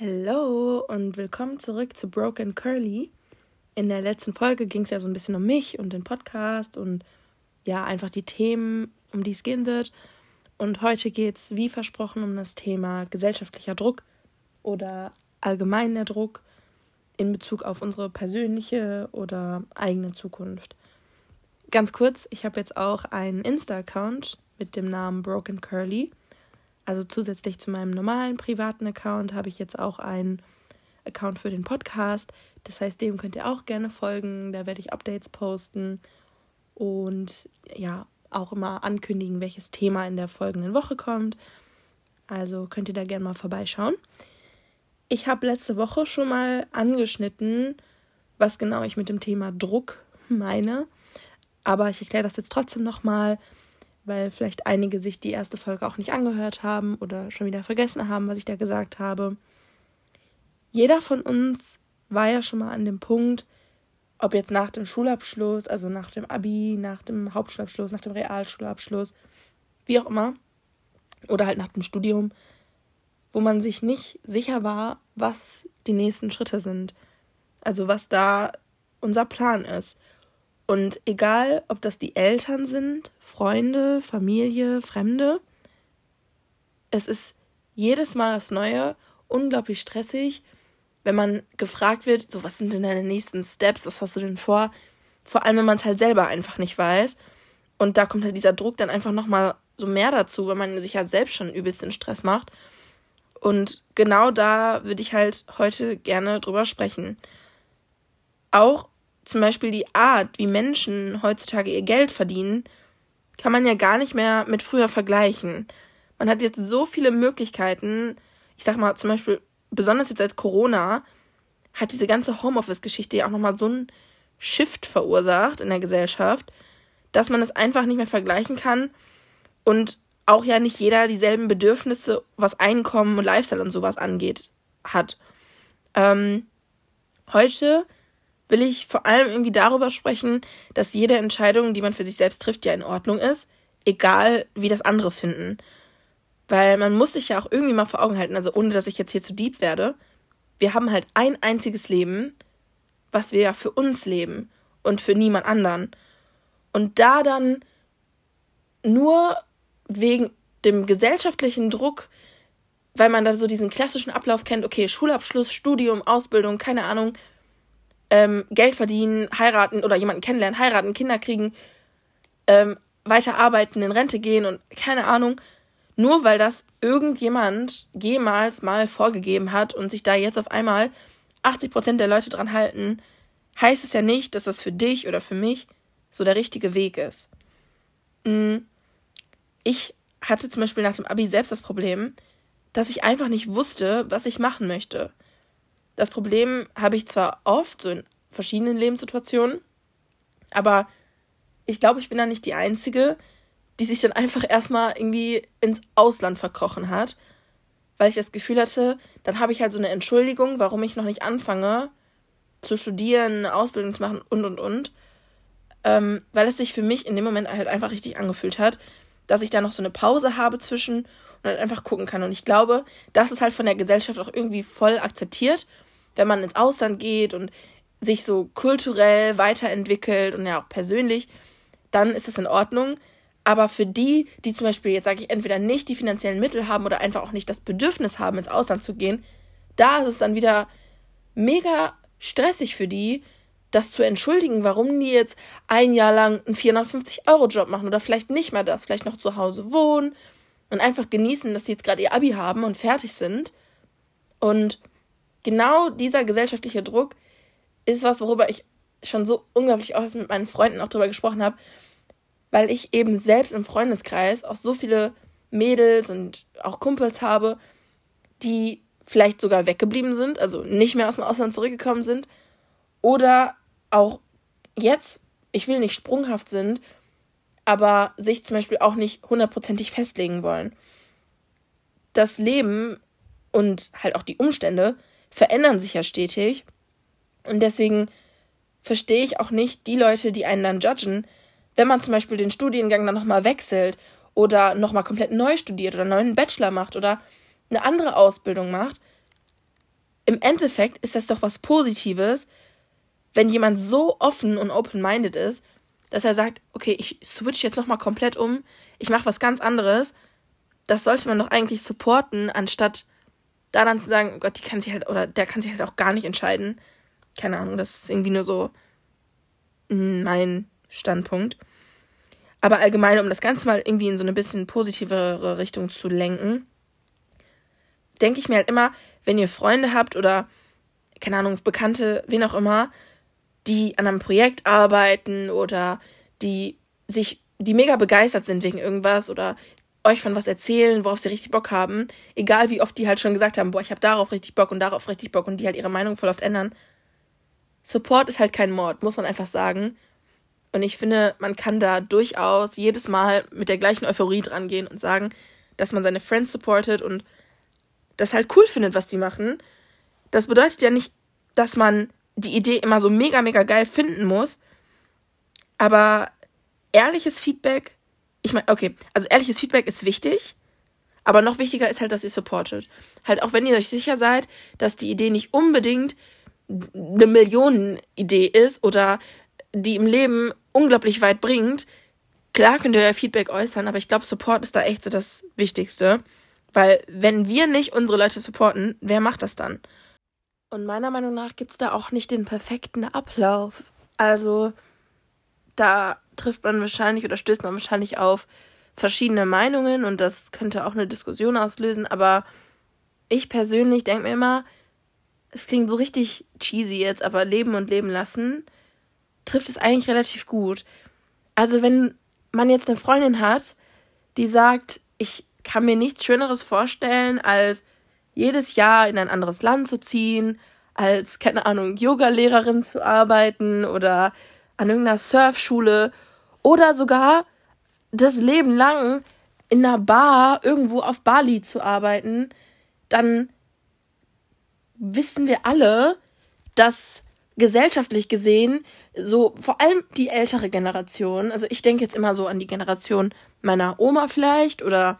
Hallo und willkommen zurück zu Broken Curly. In der letzten Folge ging es ja so ein bisschen um mich und den Podcast und ja, einfach die Themen, um die es gehen wird. Und heute geht es, wie versprochen, um das Thema gesellschaftlicher Druck oder allgemeiner Druck in Bezug auf unsere persönliche oder eigene Zukunft. Ganz kurz, ich habe jetzt auch einen Insta-Account mit dem Namen Broken Curly. Also zusätzlich zu meinem normalen privaten Account habe ich jetzt auch einen Account für den Podcast. Das heißt, dem könnt ihr auch gerne folgen. Da werde ich Updates posten und ja, auch immer ankündigen, welches Thema in der folgenden Woche kommt. Also könnt ihr da gerne mal vorbeischauen. Ich habe letzte Woche schon mal angeschnitten, was genau ich mit dem Thema Druck meine. Aber ich erkläre das jetzt trotzdem nochmal, weil vielleicht einige sich die erste Folge auch nicht angehört haben oder schon wieder vergessen haben, was ich da gesagt habe. Jeder von uns war ja schon mal an dem Punkt, ob jetzt nach dem Schulabschluss, also nach dem Abi, nach dem Hauptschulabschluss, nach dem Realschulabschluss, wie auch immer, oder halt nach dem Studium, wo man sich nicht sicher war, was die nächsten Schritte sind. Also was da unser Plan ist. Und egal, ob das die Eltern sind, Freunde, Familie, Fremde, es ist jedes Mal das Neue unglaublich stressig, wenn man gefragt wird, so was sind denn deine nächsten Steps, was hast du denn vor? Vor allem, wenn man es halt selber einfach nicht weiß. Und da kommt halt dieser Druck dann einfach nochmal so mehr dazu, weil man sich ja selbst schon übelst den Stress macht. Und genau da würde ich halt heute gerne drüber sprechen. Auch zum Beispiel die Art, wie Menschen heutzutage ihr Geld verdienen, kann man ja gar nicht mehr mit früher vergleichen. Man hat jetzt so viele Möglichkeiten. Ich sag mal, zum Beispiel, besonders jetzt seit Corona, hat diese ganze Homeoffice-Geschichte ja auch nochmal so einen Shift verursacht in der Gesellschaft, dass man es einfach nicht mehr vergleichen kann und auch ja nicht jeder dieselben Bedürfnisse, was Einkommen und Lifestyle und sowas angeht, hat. Ähm, heute will ich vor allem irgendwie darüber sprechen, dass jede Entscheidung, die man für sich selbst trifft, ja in Ordnung ist, egal wie das andere finden. Weil man muss sich ja auch irgendwie mal vor Augen halten, also ohne dass ich jetzt hier zu deep werde, wir haben halt ein einziges Leben, was wir ja für uns leben und für niemand anderen. Und da dann nur wegen dem gesellschaftlichen Druck, weil man da so diesen klassischen Ablauf kennt, okay, Schulabschluss, Studium, Ausbildung, keine Ahnung, ähm, Geld verdienen, heiraten oder jemanden kennenlernen, heiraten, Kinder kriegen, ähm, weiter arbeiten, in Rente gehen und keine Ahnung. Nur weil das irgendjemand jemals mal vorgegeben hat und sich da jetzt auf einmal 80% der Leute dran halten, heißt es ja nicht, dass das für dich oder für mich so der richtige Weg ist. Mm. Ich hatte zum Beispiel nach dem Abi selbst das Problem, dass ich einfach nicht wusste, was ich machen möchte. Das Problem habe ich zwar oft, so in verschiedenen Lebenssituationen, aber ich glaube, ich bin da nicht die Einzige, die sich dann einfach erstmal irgendwie ins Ausland verkrochen hat, weil ich das Gefühl hatte, dann habe ich halt so eine Entschuldigung, warum ich noch nicht anfange zu studieren, eine Ausbildung zu machen und und und. Ähm, weil es sich für mich in dem Moment halt einfach richtig angefühlt hat, dass ich da noch so eine Pause habe zwischen und halt einfach gucken kann. Und ich glaube, das ist halt von der Gesellschaft auch irgendwie voll akzeptiert wenn man ins Ausland geht und sich so kulturell weiterentwickelt und ja auch persönlich, dann ist das in Ordnung. Aber für die, die zum Beispiel jetzt sage ich entweder nicht die finanziellen Mittel haben oder einfach auch nicht das Bedürfnis haben, ins Ausland zu gehen, da ist es dann wieder mega stressig für die, das zu entschuldigen, warum die jetzt ein Jahr lang einen 450-Euro-Job machen oder vielleicht nicht mehr das, vielleicht noch zu Hause wohnen und einfach genießen, dass sie jetzt gerade ihr Abi haben und fertig sind. Und genau dieser gesellschaftliche Druck ist was, worüber ich schon so unglaublich oft mit meinen Freunden auch drüber gesprochen habe, weil ich eben selbst im Freundeskreis auch so viele Mädels und auch Kumpels habe, die vielleicht sogar weggeblieben sind, also nicht mehr aus dem Ausland zurückgekommen sind oder auch jetzt, ich will nicht sprunghaft sind, aber sich zum Beispiel auch nicht hundertprozentig festlegen wollen. Das Leben und halt auch die Umstände verändern sich ja stetig. Und deswegen verstehe ich auch nicht die Leute, die einen dann judgen, wenn man zum Beispiel den Studiengang dann nochmal wechselt oder nochmal komplett neu studiert oder einen neuen Bachelor macht oder eine andere Ausbildung macht. im Endeffekt ist das doch was Positives, wenn jemand so offen und open-minded ist, dass er sagt, okay, ich switch jetzt nochmal komplett um, ich mache was ganz anderes. Das sollte man doch eigentlich supporten, anstatt da dann zu sagen, oh Gott, die kann sich halt, oder der kann sich halt auch gar nicht entscheiden. Keine Ahnung, das ist irgendwie nur so mein Standpunkt. Aber allgemein, um das Ganze mal irgendwie in so eine bisschen positivere Richtung zu lenken, denke ich mir halt immer, wenn ihr Freunde habt oder, keine Ahnung, Bekannte, wen auch immer, die an einem Projekt arbeiten oder die sich, die mega begeistert sind wegen irgendwas oder euch von was erzählen, worauf sie richtig Bock haben, egal wie oft die halt schon gesagt haben, boah, ich habe darauf richtig Bock und darauf richtig Bock und die halt ihre Meinung voll oft ändern. Support ist halt kein Mord, muss man einfach sagen. Und ich finde, man kann da durchaus jedes Mal mit der gleichen Euphorie dran gehen und sagen, dass man seine Friends supportet und das halt cool findet, was die machen. Das bedeutet ja nicht, dass man die Idee immer so mega, mega geil finden muss. Aber ehrliches Feedback, ich meine, okay, also ehrliches Feedback ist wichtig, aber noch wichtiger ist halt, dass ihr supportet. Halt auch wenn ihr euch sicher seid, dass die Idee nicht unbedingt eine Millionenidee ist oder die im Leben unglaublich weit bringt, klar könnt ihr euer Feedback äußern, aber ich glaube, Support ist da echt so das Wichtigste. Weil wenn wir nicht unsere Leute supporten, wer macht das dann? Und meiner Meinung nach gibt es da auch nicht den perfekten Ablauf. Also da trifft man wahrscheinlich oder stößt man wahrscheinlich auf verschiedene Meinungen und das könnte auch eine Diskussion auslösen, aber ich persönlich denke mir immer, es klingt so richtig cheesy jetzt, aber leben und leben lassen trifft es eigentlich relativ gut. Also wenn man jetzt eine Freundin hat, die sagt, ich kann mir nichts Schöneres vorstellen, als jedes Jahr in ein anderes Land zu ziehen, als, keine Ahnung, Yoga-Lehrerin zu arbeiten oder an irgendeiner Surfschule oder sogar das Leben lang in einer Bar irgendwo auf Bali zu arbeiten, dann wissen wir alle, dass gesellschaftlich gesehen so vor allem die ältere Generation, also ich denke jetzt immer so an die Generation meiner Oma vielleicht oder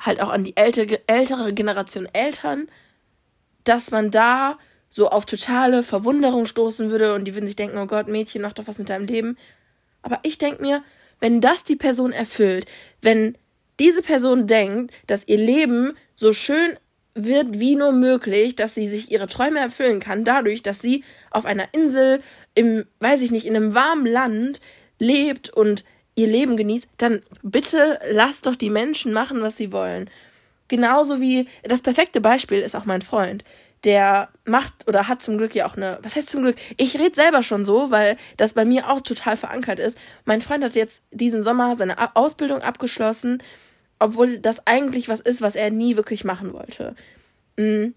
halt auch an die ältere, ältere Generation Eltern, dass man da so auf totale Verwunderung stoßen würde und die würden sich denken, oh Gott, Mädchen, mach doch was mit deinem Leben. Aber ich denke mir, wenn das die Person erfüllt, wenn diese Person denkt, dass ihr Leben so schön wird wie nur möglich, dass sie sich ihre Träume erfüllen kann, dadurch, dass sie auf einer Insel im, weiß ich nicht, in einem warmen Land lebt und ihr Leben genießt, dann bitte lasst doch die Menschen machen, was sie wollen. Genauso wie das perfekte Beispiel ist auch mein Freund. Der macht oder hat zum Glück ja auch eine, was heißt zum Glück? Ich rede selber schon so, weil das bei mir auch total verankert ist. Mein Freund hat jetzt diesen Sommer seine Ausbildung abgeschlossen, obwohl das eigentlich was ist, was er nie wirklich machen wollte. Mhm.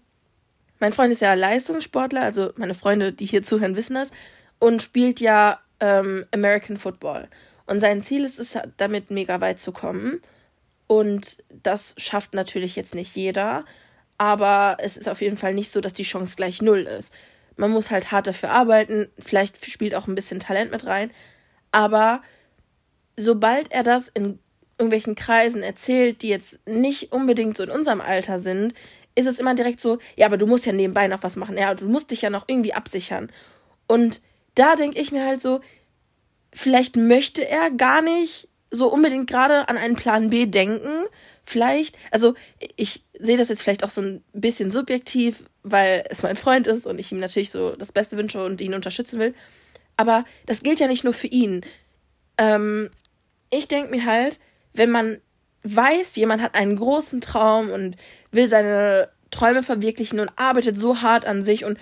Mein Freund ist ja Leistungssportler, also meine Freunde, die hier zuhören, wissen das, und spielt ja ähm, American Football. Und sein Ziel ist es, damit mega weit zu kommen. Und das schafft natürlich jetzt nicht jeder. Aber es ist auf jeden Fall nicht so, dass die Chance gleich null ist. Man muss halt hart dafür arbeiten. Vielleicht spielt auch ein bisschen Talent mit rein. Aber sobald er das in irgendwelchen Kreisen erzählt, die jetzt nicht unbedingt so in unserem Alter sind, ist es immer direkt so, ja, aber du musst ja nebenbei noch was machen. Ja, du musst dich ja noch irgendwie absichern. Und da denke ich mir halt so, vielleicht möchte er gar nicht so unbedingt gerade an einen Plan B denken. Vielleicht, also ich sehe das jetzt vielleicht auch so ein bisschen subjektiv, weil es mein Freund ist und ich ihm natürlich so das Beste wünsche und ihn unterstützen will. Aber das gilt ja nicht nur für ihn. Ähm, ich denke mir halt, wenn man weiß, jemand hat einen großen Traum und will seine Träume verwirklichen und arbeitet so hart an sich und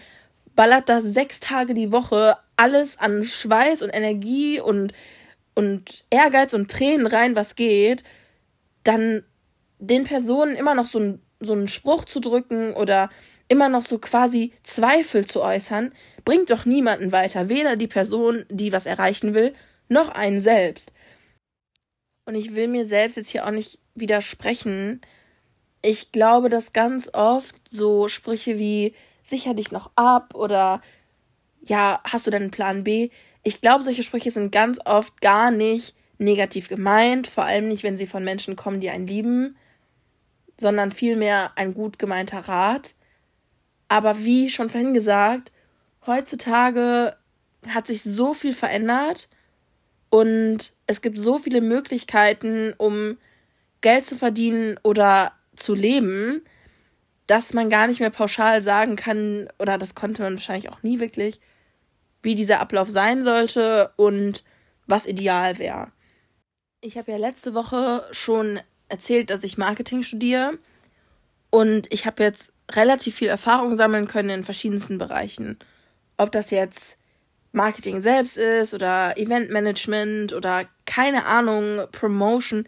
ballert da sechs Tage die Woche alles an Schweiß und Energie und, und Ehrgeiz und Tränen rein, was geht, dann den Personen immer noch so, ein, so einen Spruch zu drücken oder immer noch so quasi Zweifel zu äußern, bringt doch niemanden weiter. Weder die Person, die was erreichen will, noch einen selbst. Und ich will mir selbst jetzt hier auch nicht widersprechen. Ich glaube, dass ganz oft so Sprüche wie sicher dich noch ab oder ja, hast du deinen Plan B? Ich glaube, solche Sprüche sind ganz oft gar nicht negativ gemeint, vor allem nicht, wenn sie von Menschen kommen, die einen lieben, sondern vielmehr ein gut gemeinter Rat. Aber wie schon vorhin gesagt, heutzutage hat sich so viel verändert und es gibt so viele Möglichkeiten, um Geld zu verdienen oder zu leben, dass man gar nicht mehr pauschal sagen kann, oder das konnte man wahrscheinlich auch nie wirklich, wie dieser Ablauf sein sollte und was ideal wäre. Ich habe ja letzte Woche schon erzählt, dass ich Marketing studiere und ich habe jetzt relativ viel Erfahrung sammeln können in verschiedensten Bereichen. Ob das jetzt Marketing selbst ist oder Eventmanagement oder keine Ahnung, Promotion.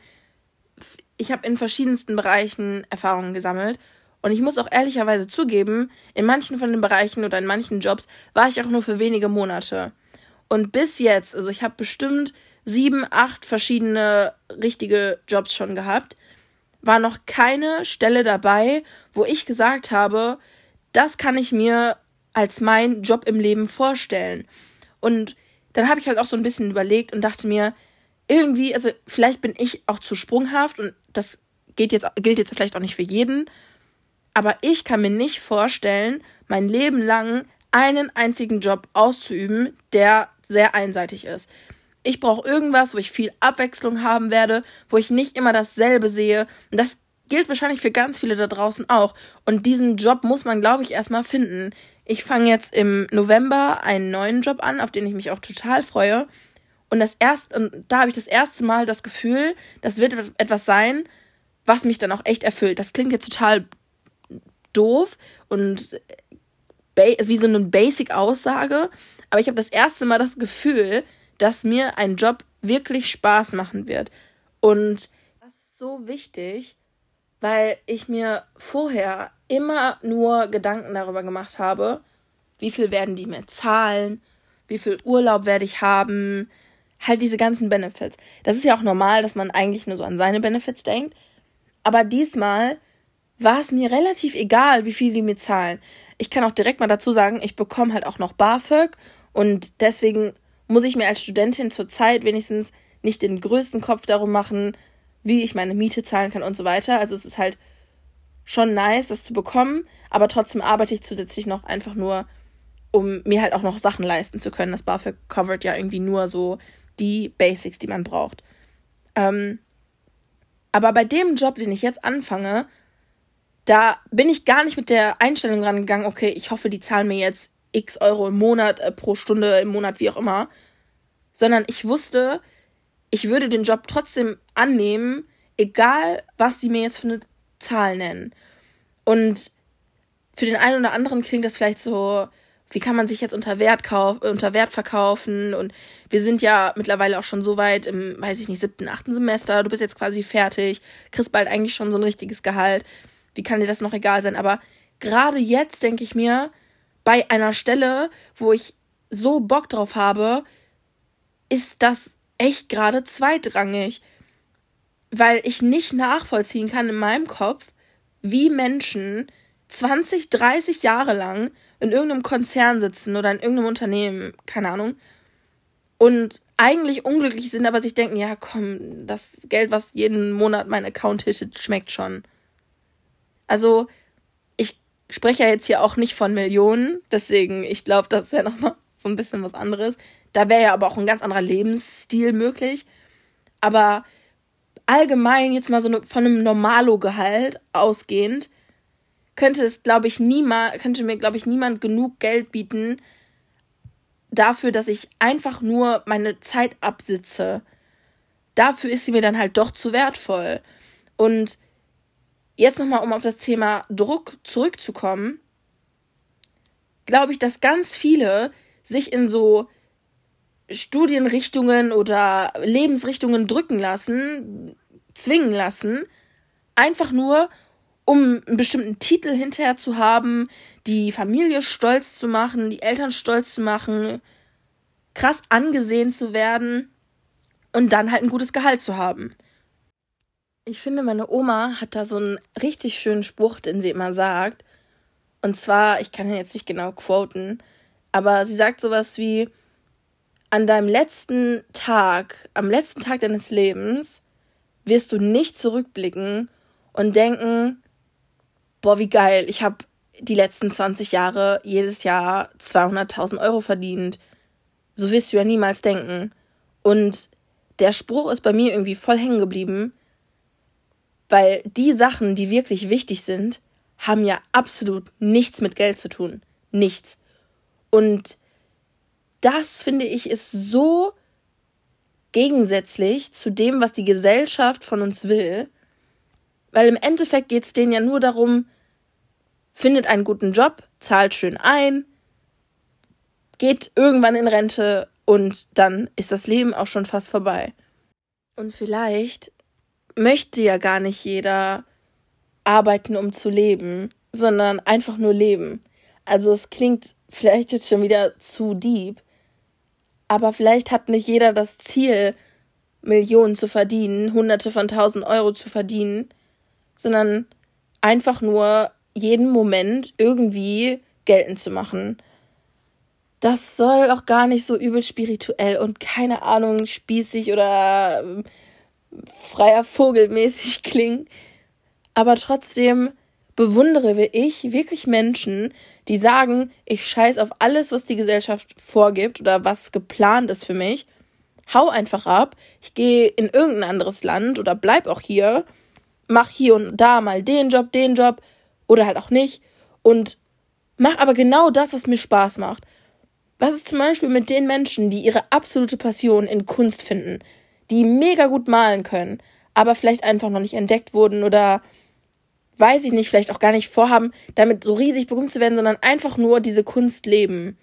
Ich habe in verschiedensten Bereichen Erfahrungen gesammelt und ich muss auch ehrlicherweise zugeben, in manchen von den Bereichen oder in manchen Jobs war ich auch nur für wenige Monate. Und bis jetzt, also ich habe bestimmt sieben, acht verschiedene richtige Jobs schon gehabt, war noch keine Stelle dabei, wo ich gesagt habe, das kann ich mir als mein Job im Leben vorstellen. Und dann habe ich halt auch so ein bisschen überlegt und dachte mir, irgendwie, also vielleicht bin ich auch zu sprunghaft und das geht jetzt, gilt jetzt vielleicht auch nicht für jeden, aber ich kann mir nicht vorstellen, mein Leben lang einen einzigen Job auszuüben, der sehr einseitig ist. Ich brauche irgendwas, wo ich viel Abwechslung haben werde, wo ich nicht immer dasselbe sehe. Und das gilt wahrscheinlich für ganz viele da draußen auch. Und diesen Job muss man, glaube ich, erstmal finden. Ich fange jetzt im November einen neuen Job an, auf den ich mich auch total freue. Und das erst, und da habe ich das erste Mal das Gefühl, das wird etwas sein, was mich dann auch echt erfüllt. Das klingt jetzt total doof und wie so eine Basic-Aussage, aber ich habe das erste Mal das Gefühl, dass mir ein Job wirklich Spaß machen wird. Und das ist so wichtig, weil ich mir vorher immer nur Gedanken darüber gemacht habe, wie viel werden die mir zahlen, wie viel Urlaub werde ich haben, halt diese ganzen Benefits. Das ist ja auch normal, dass man eigentlich nur so an seine Benefits denkt. Aber diesmal war es mir relativ egal, wie viel die mir zahlen. Ich kann auch direkt mal dazu sagen, ich bekomme halt auch noch BAföG und deswegen muss ich mir als Studentin zurzeit wenigstens nicht den größten Kopf darum machen, wie ich meine Miete zahlen kann und so weiter. Also es ist halt schon nice, das zu bekommen, aber trotzdem arbeite ich zusätzlich noch einfach nur, um mir halt auch noch Sachen leisten zu können. Das BAföG covert ja irgendwie nur so die Basics, die man braucht. Ähm, aber bei dem Job, den ich jetzt anfange, da bin ich gar nicht mit der Einstellung rangegangen, okay, ich hoffe, die zahlen mir jetzt x Euro im Monat, äh, pro Stunde im Monat, wie auch immer, sondern ich wusste, ich würde den Job trotzdem annehmen, egal was sie mir jetzt für eine Zahl nennen. Und für den einen oder anderen klingt das vielleicht so, wie kann man sich jetzt unter Wert, kauf, unter Wert verkaufen? Und wir sind ja mittlerweile auch schon so weit im, weiß ich nicht, siebten, achten Semester. Du bist jetzt quasi fertig, kriegst bald eigentlich schon so ein richtiges Gehalt. Wie kann dir das noch egal sein? Aber gerade jetzt denke ich mir, bei einer Stelle, wo ich so Bock drauf habe, ist das echt gerade zweitrangig, weil ich nicht nachvollziehen kann in meinem Kopf, wie Menschen 20, 30 Jahre lang in irgendeinem Konzern sitzen oder in irgendeinem Unternehmen, keine Ahnung, und eigentlich unglücklich sind, aber sich denken, ja, komm, das Geld, was jeden Monat mein Account hittet, schmeckt schon. Also, spreche ja jetzt hier auch nicht von Millionen, deswegen, ich glaube, das ist ja nochmal so ein bisschen was anderes. Da wäre ja aber auch ein ganz anderer Lebensstil möglich. Aber allgemein jetzt mal so ne, von einem Normalo-Gehalt ausgehend, könnte es, glaube ich, niemand, könnte mir, glaube ich, niemand genug Geld bieten dafür, dass ich einfach nur meine Zeit absitze. Dafür ist sie mir dann halt doch zu wertvoll. Und jetzt nochmal, um auf das Thema Druck zurückzukommen, glaube ich, dass ganz viele sich in so Studienrichtungen oder Lebensrichtungen drücken lassen, zwingen lassen, einfach nur, um einen bestimmten Titel hinterher zu haben, die Familie stolz zu machen, die Eltern stolz zu machen, krass angesehen zu werden und dann halt ein gutes Gehalt zu haben. Ich finde, meine Oma hat da so einen richtig schönen Spruch, den sie immer sagt. Und zwar, ich kann ihn jetzt nicht genau quoten, aber sie sagt sowas wie, an deinem letzten Tag, am letzten Tag deines Lebens, wirst du nicht zurückblicken und denken, boah, wie geil, ich habe die letzten 20 Jahre jedes Jahr 200.000 Euro verdient. So wirst du ja niemals denken. Und der Spruch ist bei mir irgendwie voll hängen geblieben, weil die Sachen, die wirklich wichtig sind, haben ja absolut nichts mit Geld zu tun. Nichts. Und das, finde ich, ist so gegensätzlich zu dem, was die Gesellschaft von uns will. Weil im Endeffekt geht es denen ja nur darum, findet einen guten Job, zahlt schön ein, geht irgendwann in Rente und dann ist das Leben auch schon fast vorbei. Und vielleicht möchte ja gar nicht jeder arbeiten, um zu leben, sondern einfach nur leben. Also es klingt vielleicht jetzt schon wieder zu deep, aber vielleicht hat nicht jeder das Ziel, Millionen zu verdienen, Hunderte von tausend Euro zu verdienen, sondern einfach nur jeden Moment irgendwie geltend zu machen. Das soll auch gar nicht so übel spirituell und keine Ahnung, spießig oder ähm, freier Vogelmäßig klingen. Aber trotzdem bewundere ich wirklich Menschen, die sagen, ich scheiß auf alles, was die Gesellschaft vorgibt oder was geplant ist für mich. Hau einfach ab, ich gehe in irgendein anderes Land oder bleib auch hier, mach hier und da mal den Job, den Job oder halt auch nicht und mach aber genau das, was mir Spaß macht. Was ist zum Beispiel mit den Menschen, die ihre absolute Passion in Kunst finden, die mega gut malen können, aber vielleicht einfach noch nicht entdeckt wurden oder weiß ich nicht, vielleicht auch gar nicht vorhaben, damit so riesig berühmt zu werden, sondern einfach nur diese Kunst leben.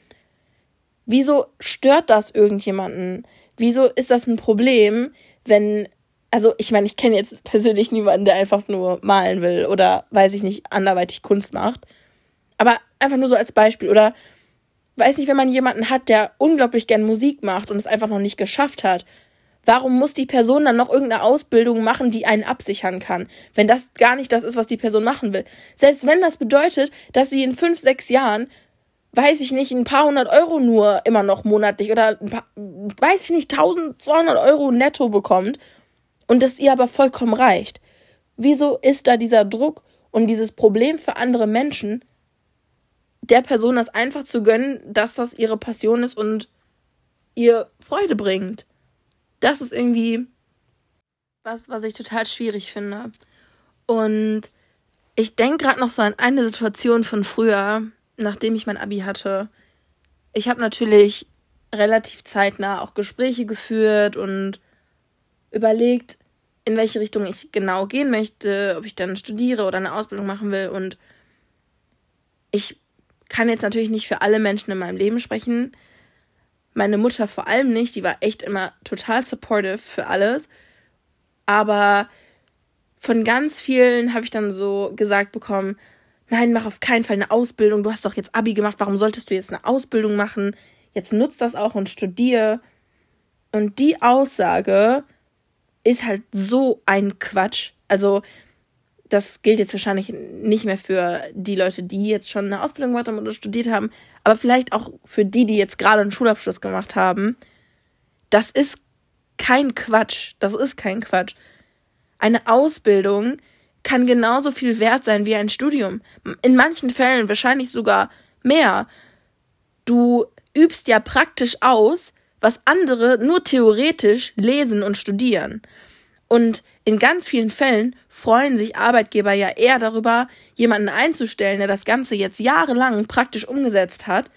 Wieso stört das irgendjemanden? Wieso ist das ein Problem, wenn, also ich meine, ich kenne jetzt persönlich niemanden, der einfach nur malen will oder, weiß ich nicht, anderweitig Kunst macht. Aber einfach nur so als Beispiel. Oder weiß nicht, wenn man jemanden hat, der unglaublich gern Musik macht und es einfach noch nicht geschafft hat, Warum muss die Person dann noch irgendeine Ausbildung machen, die einen absichern kann, wenn das gar nicht das ist, was die Person machen will? Selbst wenn das bedeutet, dass sie in fünf, sechs Jahren, weiß ich nicht, ein paar hundert Euro nur immer noch monatlich oder ein paar, weiß ich nicht, 1200 Euro netto bekommt und es ihr aber vollkommen reicht. Wieso ist da dieser Druck und dieses Problem für andere Menschen, der Person das einfach zu gönnen, dass das ihre Passion ist und ihr Freude bringt? Das ist irgendwie was, was ich total schwierig finde. Und ich denke gerade noch so an eine Situation von früher, nachdem ich mein Abi hatte. Ich habe natürlich relativ zeitnah auch Gespräche geführt und überlegt, in welche Richtung ich genau gehen möchte, ob ich dann studiere oder eine Ausbildung machen will. Und ich kann jetzt natürlich nicht für alle Menschen in meinem Leben sprechen, meine Mutter vor allem nicht, die war echt immer total supportive für alles. Aber von ganz vielen habe ich dann so gesagt bekommen, nein, mach auf keinen Fall eine Ausbildung. Du hast doch jetzt Abi gemacht, warum solltest du jetzt eine Ausbildung machen? Jetzt nutz das auch und studier. Und die Aussage ist halt so ein Quatsch. Also, das gilt jetzt wahrscheinlich nicht mehr für die Leute, die jetzt schon eine Ausbildung gemacht haben oder studiert haben, aber vielleicht auch für die, die jetzt gerade einen Schulabschluss gemacht haben. Das ist kein Quatsch. Das ist kein Quatsch. Eine Ausbildung kann genauso viel wert sein wie ein Studium. In manchen Fällen wahrscheinlich sogar mehr. Du übst ja praktisch aus, was andere nur theoretisch lesen und studieren. Und in ganz vielen Fällen freuen sich Arbeitgeber ja eher darüber, jemanden einzustellen, der das Ganze jetzt jahrelang praktisch umgesetzt hat,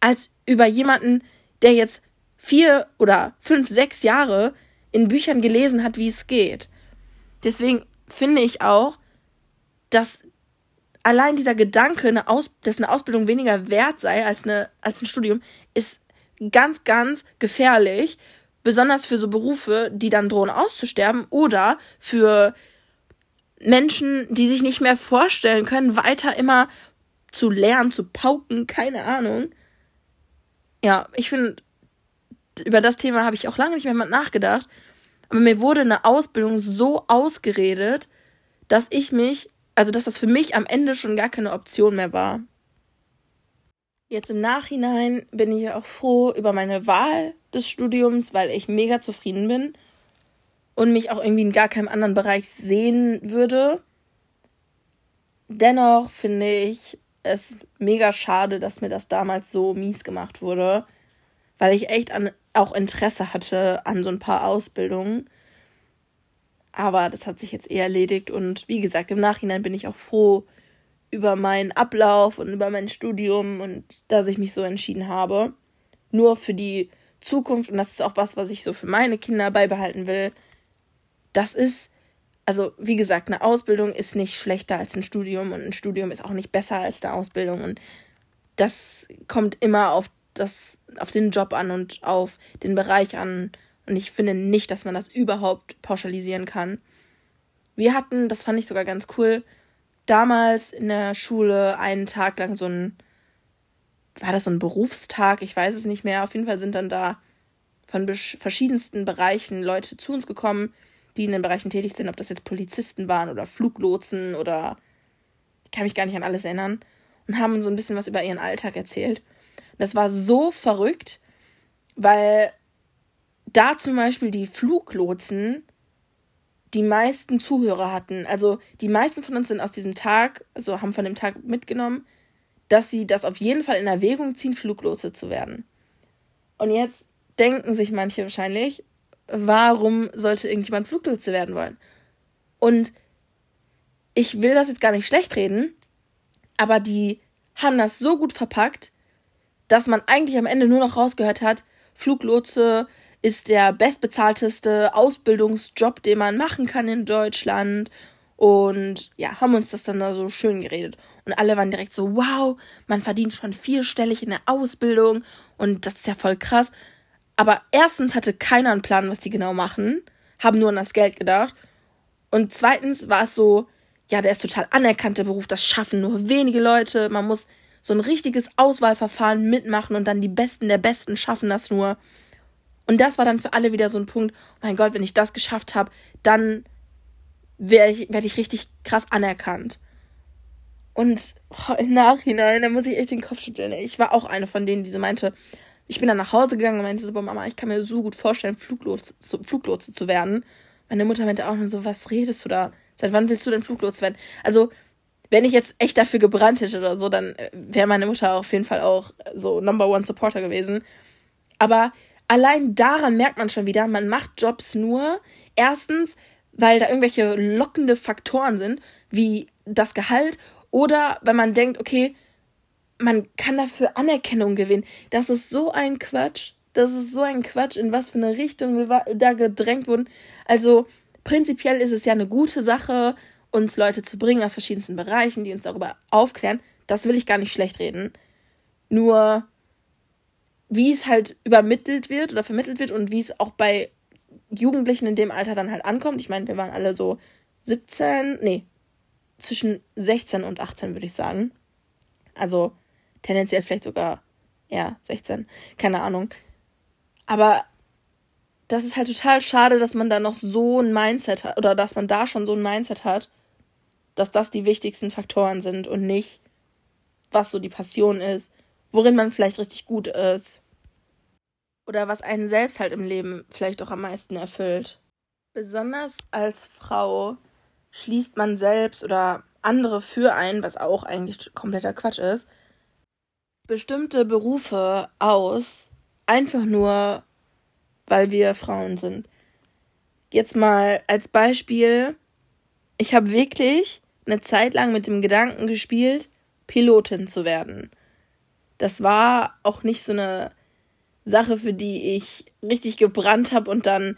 als über jemanden, der jetzt vier oder fünf, sechs Jahre in Büchern gelesen hat, wie es geht. Deswegen finde ich auch, dass allein dieser Gedanke, eine Aus dass eine Ausbildung weniger wert sei als, eine, als ein Studium, ist ganz, ganz gefährlich, besonders für so Berufe, die dann drohen auszusterben oder für Menschen, die sich nicht mehr vorstellen können, weiter immer zu lernen, zu pauken, keine Ahnung. Ja, ich finde, über das Thema habe ich auch lange nicht mehr nachgedacht. Aber mir wurde eine Ausbildung so ausgeredet, dass ich mich, also dass das für mich am Ende schon gar keine Option mehr war. Jetzt im Nachhinein bin ich auch froh über meine Wahl des Studiums, weil ich mega zufrieden bin und mich auch irgendwie in gar keinem anderen Bereich sehen würde. Dennoch finde ich, es mega schade, dass mir das damals so mies gemacht wurde, weil ich echt an, auch Interesse hatte an so ein paar Ausbildungen. Aber das hat sich jetzt eh erledigt und wie gesagt, im Nachhinein bin ich auch froh über meinen Ablauf und über mein Studium und dass ich mich so entschieden habe. Nur für die Zukunft und das ist auch was, was ich so für meine Kinder beibehalten will. Das ist also wie gesagt, eine Ausbildung ist nicht schlechter als ein Studium und ein Studium ist auch nicht besser als eine Ausbildung und das kommt immer auf das auf den Job an und auf den Bereich an und ich finde nicht, dass man das überhaupt pauschalisieren kann. Wir hatten, das fand ich sogar ganz cool, damals in der Schule einen Tag lang so ein war das so ein Berufstag, ich weiß es nicht mehr. Auf jeden Fall sind dann da von verschiedensten Bereichen Leute zu uns gekommen, die in den Bereichen tätig sind, ob das jetzt Polizisten waren oder Fluglotsen oder ich kann mich gar nicht an alles erinnern und haben so ein bisschen was über ihren Alltag erzählt. Das war so verrückt, weil da zum Beispiel die Fluglotsen die meisten Zuhörer hatten. Also die meisten von uns sind aus diesem Tag, also haben von dem Tag mitgenommen, dass sie das auf jeden Fall in Erwägung ziehen, Fluglotse zu werden. Und jetzt denken sich manche wahrscheinlich, warum sollte irgendjemand Fluglotse werden wollen? Und ich will das jetzt gar nicht schlecht reden, aber die haben das so gut verpackt, dass man eigentlich am Ende nur noch rausgehört hat, Fluglotse ist der bestbezahlteste Ausbildungsjob, den man machen kann in Deutschland. Und ja, haben uns das dann da so schön geredet. Und alle waren direkt so, wow, man verdient schon vierstellig in der Ausbildung und das ist ja voll krass. Aber erstens hatte keiner einen Plan, was die genau machen, haben nur an das Geld gedacht. Und zweitens war es so, ja, der ist total anerkannter Beruf, das schaffen nur wenige Leute. Man muss so ein richtiges Auswahlverfahren mitmachen und dann die Besten der Besten schaffen das nur. Und das war dann für alle wieder so ein Punkt, oh mein Gott, wenn ich das geschafft habe, dann werde ich, werd ich richtig krass anerkannt. Und oh, im Nachhinein, da muss ich echt den Kopf schütteln. Ich war auch eine von denen, die so meinte, ich bin dann nach Hause gegangen und meinte so, Mama, ich kann mir so gut vorstellen, Fluglotse, Fluglotse zu werden. Meine Mutter meinte auch nur so, was redest du da? Seit wann willst du denn Fluglotse werden? Also, wenn ich jetzt echt dafür gebrannt hätte oder so, dann äh, wäre meine Mutter auf jeden Fall auch so Number One Supporter gewesen. Aber allein daran merkt man schon wieder, man macht Jobs nur erstens, weil da irgendwelche lockende Faktoren sind, wie das Gehalt, oder weil man denkt, okay, man kann dafür Anerkennung gewinnen. Das ist so ein Quatsch. Das ist so ein Quatsch, in was für eine Richtung wir da gedrängt wurden. Also prinzipiell ist es ja eine gute Sache, uns Leute zu bringen aus verschiedensten Bereichen, die uns darüber aufklären. Das will ich gar nicht schlecht reden. Nur wie es halt übermittelt wird oder vermittelt wird und wie es auch bei Jugendlichen in dem Alter dann halt ankommt. Ich meine, wir waren alle so 17, nee, zwischen 16 und 18 würde ich sagen. Also Tendenziell vielleicht sogar, ja, 16. Keine Ahnung. Aber das ist halt total schade, dass man da noch so ein Mindset hat, oder dass man da schon so ein Mindset hat, dass das die wichtigsten Faktoren sind und nicht, was so die Passion ist, worin man vielleicht richtig gut ist. Oder was einen selbst halt im Leben vielleicht auch am meisten erfüllt. Besonders als Frau schließt man selbst oder andere für einen, was auch eigentlich kompletter Quatsch ist, bestimmte Berufe aus, einfach nur, weil wir Frauen sind. Jetzt mal als Beispiel, ich habe wirklich eine Zeit lang mit dem Gedanken gespielt, Pilotin zu werden. Das war auch nicht so eine Sache, für die ich richtig gebrannt habe und dann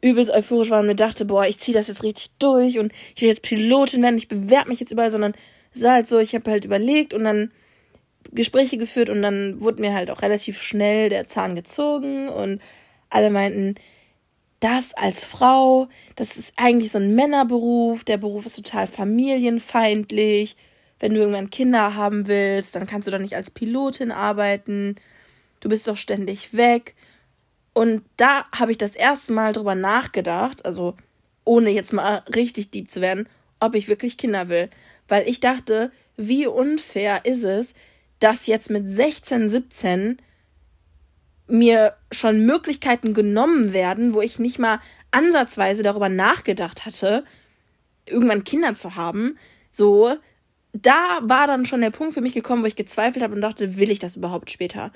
übelst euphorisch war und mir dachte, boah, ich ziehe das jetzt richtig durch und ich will jetzt Pilotin werden, ich bewerbe mich jetzt überall, sondern es war halt so, ich habe halt überlegt und dann Gespräche geführt und dann wurde mir halt auch relativ schnell der Zahn gezogen und alle meinten, das als Frau, das ist eigentlich so ein Männerberuf, der Beruf ist total familienfeindlich. Wenn du irgendwann Kinder haben willst, dann kannst du doch nicht als Pilotin arbeiten. Du bist doch ständig weg. Und da habe ich das erste Mal drüber nachgedacht, also ohne jetzt mal richtig deep zu werden, ob ich wirklich Kinder will. Weil ich dachte, wie unfair ist es, dass jetzt mit 16, 17 mir schon Möglichkeiten genommen werden, wo ich nicht mal ansatzweise darüber nachgedacht hatte, irgendwann Kinder zu haben. So, da war dann schon der Punkt für mich gekommen, wo ich gezweifelt habe und dachte, will ich das überhaupt später?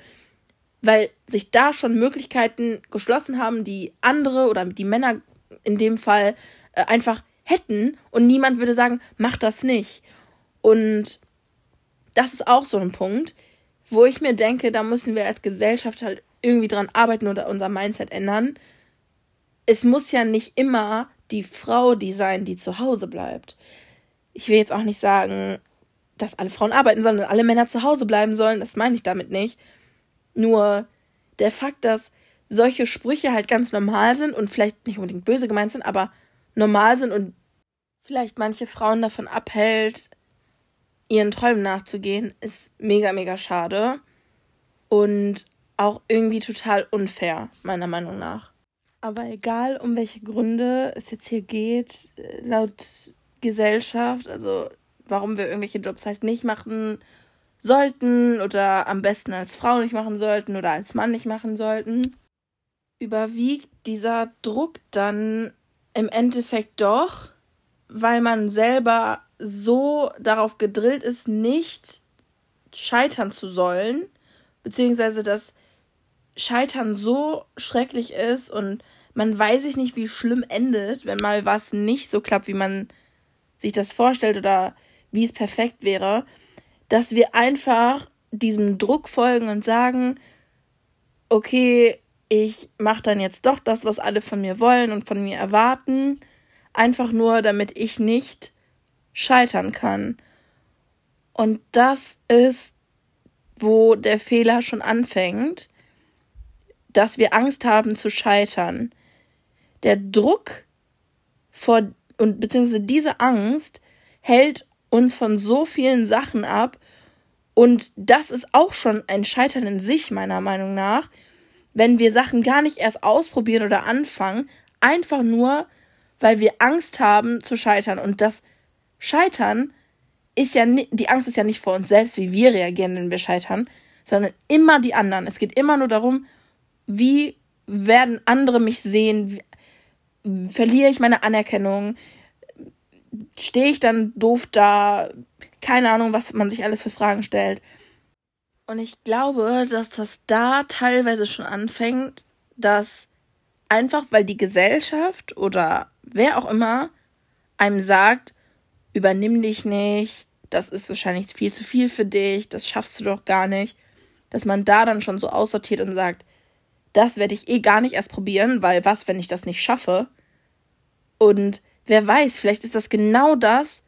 Weil sich da schon Möglichkeiten geschlossen haben, die andere oder die Männer in dem Fall äh, einfach hätten und niemand würde sagen, mach das nicht. Und das ist auch so ein Punkt, wo ich mir denke, da müssen wir als Gesellschaft halt irgendwie dran arbeiten oder unser Mindset ändern. Es muss ja nicht immer die Frau die sein, die zu Hause bleibt. Ich will jetzt auch nicht sagen, dass alle Frauen arbeiten sollen und alle Männer zu Hause bleiben sollen. Das meine ich damit nicht. Nur der Fakt, dass solche Sprüche halt ganz normal sind und vielleicht nicht unbedingt böse gemeint sind, aber normal sind und vielleicht manche Frauen davon abhält, ihren Träumen nachzugehen, ist mega, mega schade. Und auch irgendwie total unfair, meiner Meinung nach. Aber egal, um welche Gründe es jetzt hier geht, laut Gesellschaft, also warum wir irgendwelche Jobs halt nicht machen sollten oder am besten als Frau nicht machen sollten oder als Mann nicht machen sollten, überwiegt dieser Druck dann im Endeffekt doch, weil man selber so darauf gedrillt ist, nicht scheitern zu sollen, beziehungsweise dass Scheitern so schrecklich ist und man weiß sich nicht, wie schlimm endet, wenn mal was nicht so klappt, wie man sich das vorstellt oder wie es perfekt wäre, dass wir einfach diesem Druck folgen und sagen, okay, ich mache dann jetzt doch das, was alle von mir wollen und von mir erwarten, einfach nur, damit ich nicht scheitern kann. Und das ist, wo der Fehler schon anfängt, dass wir Angst haben zu scheitern. Der Druck vor und beziehungsweise diese Angst hält uns von so vielen Sachen ab und das ist auch schon ein Scheitern in sich meiner Meinung nach, wenn wir Sachen gar nicht erst ausprobieren oder anfangen, einfach nur, weil wir Angst haben zu scheitern und das Scheitern ist ja die Angst ist ja nicht vor uns selbst, wie wir reagieren, wenn wir scheitern, sondern immer die anderen. Es geht immer nur darum, wie werden andere mich sehen? Verliere ich meine Anerkennung? Stehe ich dann doof da? Keine Ahnung, was man sich alles für Fragen stellt. Und ich glaube, dass das da teilweise schon anfängt, dass einfach, weil die Gesellschaft oder wer auch immer einem sagt, übernimm dich nicht, das ist wahrscheinlich viel zu viel für dich, das schaffst du doch gar nicht, dass man da dann schon so aussortiert und sagt, das werde ich eh gar nicht erst probieren, weil was, wenn ich das nicht schaffe? Und wer weiß, vielleicht ist das genau das,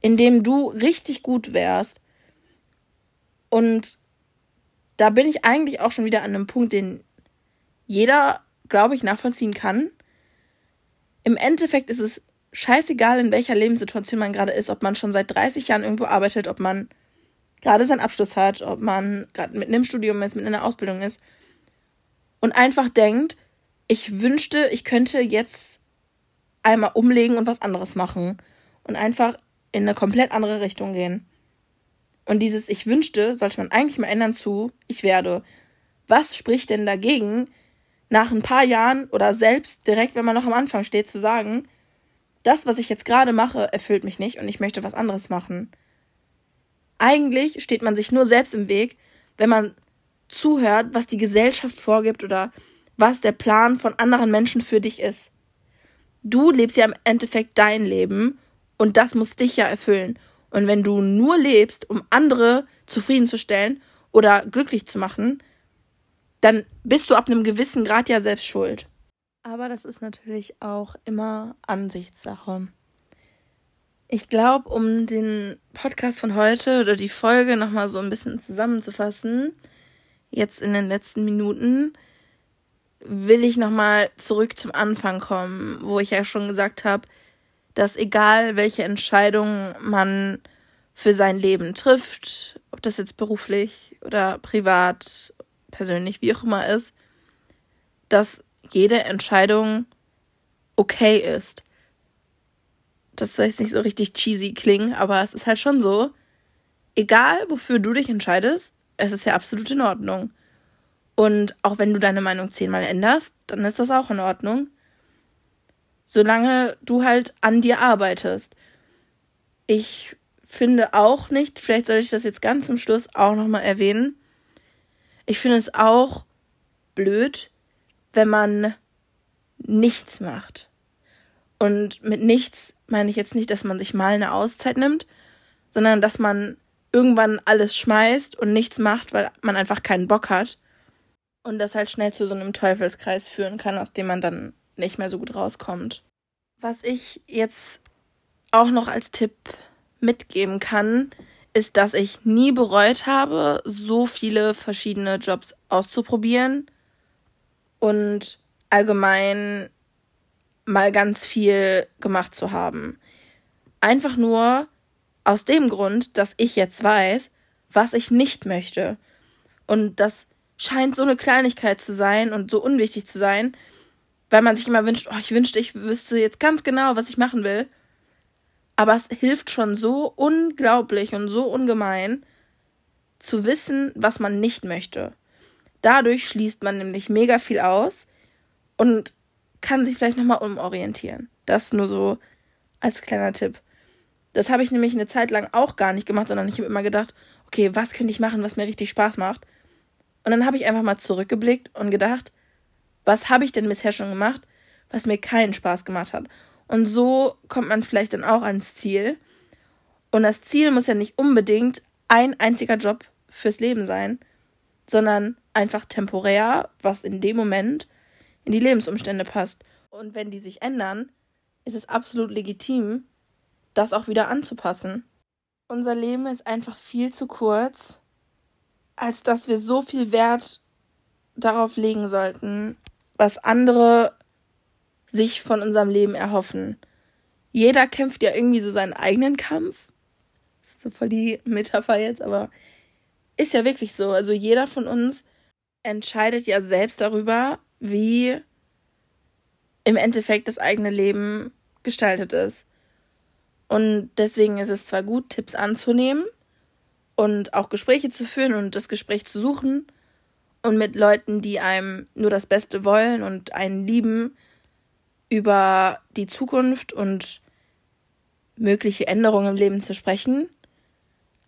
in dem du richtig gut wärst. Und da bin ich eigentlich auch schon wieder an einem Punkt, den jeder, glaube ich, nachvollziehen kann. Im Endeffekt ist es scheißegal, in welcher Lebenssituation man gerade ist, ob man schon seit 30 Jahren irgendwo arbeitet, ob man gerade seinen Abschluss hat, ob man gerade mit einem Studium ist, mit einer Ausbildung ist und einfach denkt, ich wünschte, ich könnte jetzt einmal umlegen und was anderes machen und einfach in eine komplett andere Richtung gehen. Und dieses Ich wünschte sollte man eigentlich mal ändern zu Ich werde. Was spricht denn dagegen, nach ein paar Jahren oder selbst direkt, wenn man noch am Anfang steht, zu sagen, das, was ich jetzt gerade mache, erfüllt mich nicht und ich möchte was anderes machen. Eigentlich steht man sich nur selbst im Weg, wenn man zuhört, was die Gesellschaft vorgibt oder was der Plan von anderen Menschen für dich ist. Du lebst ja im Endeffekt dein Leben und das muss dich ja erfüllen. Und wenn du nur lebst, um andere zufriedenzustellen oder glücklich zu machen, dann bist du ab einem gewissen Grad ja selbst schuld. Aber das ist natürlich auch immer Ansichtssache. Ich glaube, um den Podcast von heute oder die Folge nochmal so ein bisschen zusammenzufassen, jetzt in den letzten Minuten will ich nochmal zurück zum Anfang kommen, wo ich ja schon gesagt habe, dass egal welche Entscheidung man für sein Leben trifft, ob das jetzt beruflich oder privat, persönlich, wie auch immer ist, dass jede Entscheidung okay ist. Das soll jetzt nicht so richtig cheesy klingen, aber es ist halt schon so. Egal, wofür du dich entscheidest, es ist ja absolut in Ordnung. Und auch wenn du deine Meinung zehnmal änderst, dann ist das auch in Ordnung. Solange du halt an dir arbeitest. Ich finde auch nicht, vielleicht soll ich das jetzt ganz zum Schluss auch nochmal erwähnen. Ich finde es auch blöd, wenn man nichts macht. Und mit nichts meine ich jetzt nicht, dass man sich mal eine Auszeit nimmt, sondern dass man irgendwann alles schmeißt und nichts macht, weil man einfach keinen Bock hat. Und das halt schnell zu so einem Teufelskreis führen kann, aus dem man dann nicht mehr so gut rauskommt. Was ich jetzt auch noch als Tipp mitgeben kann, ist, dass ich nie bereut habe, so viele verschiedene Jobs auszuprobieren und allgemein mal ganz viel gemacht zu haben. Einfach nur aus dem Grund, dass ich jetzt weiß, was ich nicht möchte. Und das scheint so eine Kleinigkeit zu sein und so unwichtig zu sein, weil man sich immer wünscht, oh, ich wünschte, ich wüsste jetzt ganz genau, was ich machen will. Aber es hilft schon so unglaublich und so ungemein zu wissen, was man nicht möchte. Dadurch schließt man nämlich mega viel aus und kann sich vielleicht nochmal umorientieren. Das nur so als kleiner Tipp. Das habe ich nämlich eine Zeit lang auch gar nicht gemacht, sondern ich habe immer gedacht, okay, was könnte ich machen, was mir richtig Spaß macht? Und dann habe ich einfach mal zurückgeblickt und gedacht, was habe ich denn bisher schon gemacht, was mir keinen Spaß gemacht hat? Und so kommt man vielleicht dann auch ans Ziel. Und das Ziel muss ja nicht unbedingt ein einziger Job fürs Leben sein, sondern einfach temporär, was in dem Moment in die Lebensumstände passt. Und wenn die sich ändern, ist es absolut legitim, das auch wieder anzupassen. Unser Leben ist einfach viel zu kurz, als dass wir so viel Wert darauf legen sollten, was andere sich von unserem Leben erhoffen. Jeder kämpft ja irgendwie so seinen eigenen Kampf. Das ist so voll die Metapher jetzt, aber ist ja wirklich so. Also jeder von uns entscheidet ja selbst darüber, wie im Endeffekt das eigene Leben gestaltet ist. Und deswegen ist es zwar gut, Tipps anzunehmen und auch Gespräche zu führen und das Gespräch zu suchen und mit Leuten, die einem nur das Beste wollen und einen lieben, über die Zukunft und mögliche Änderungen im Leben zu sprechen.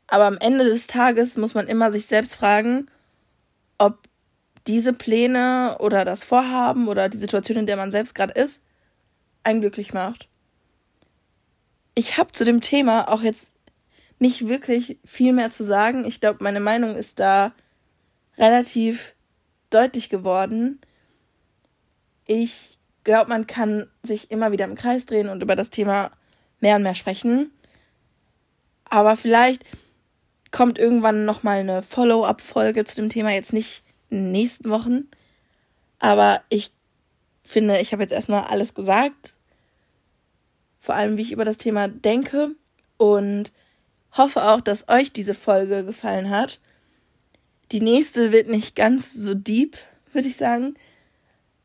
Aber am Ende des Tages muss man immer sich selbst fragen, ob diese Pläne oder das Vorhaben oder die Situation, in der man selbst gerade ist, einen glücklich macht. Ich habe zu dem Thema auch jetzt nicht wirklich viel mehr zu sagen. Ich glaube, meine Meinung ist da relativ deutlich geworden. Ich glaube, man kann sich immer wieder im Kreis drehen und über das Thema mehr und mehr sprechen. Aber vielleicht kommt irgendwann noch mal eine Follow-up-Folge zu dem Thema jetzt nicht in den nächsten Wochen. Aber ich finde, ich habe jetzt erstmal alles gesagt. Vor allem, wie ich über das Thema denke. Und hoffe auch, dass euch diese Folge gefallen hat. Die nächste wird nicht ganz so deep, würde ich sagen.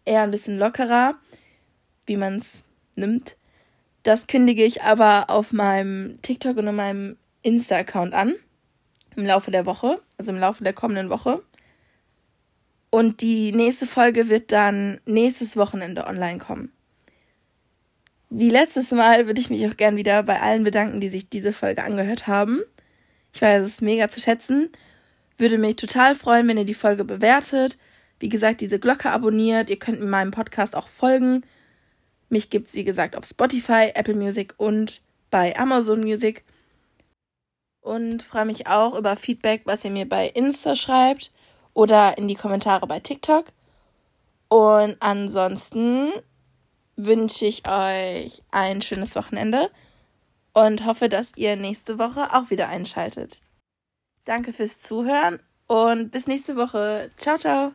Eher ein bisschen lockerer, wie man es nimmt. Das kündige ich aber auf meinem TikTok und auf meinem Insta-Account an. Im Laufe der Woche, also im Laufe der kommenden Woche. Und die nächste Folge wird dann nächstes Wochenende online kommen. Wie letztes Mal würde ich mich auch gern wieder bei allen bedanken, die sich diese Folge angehört haben. Ich weiß, es ist mega zu schätzen. Würde mich total freuen, wenn ihr die Folge bewertet. Wie gesagt, diese Glocke abonniert. Ihr könnt mir meinem Podcast auch folgen. Mich gibt's wie gesagt auf Spotify, Apple Music und bei Amazon Music. Und freue mich auch über Feedback, was ihr mir bei Insta schreibt oder in die Kommentare bei TikTok. Und ansonsten wünsche ich euch ein schönes Wochenende und hoffe, dass ihr nächste Woche auch wieder einschaltet. Danke fürs Zuhören und bis nächste Woche. Ciao, ciao.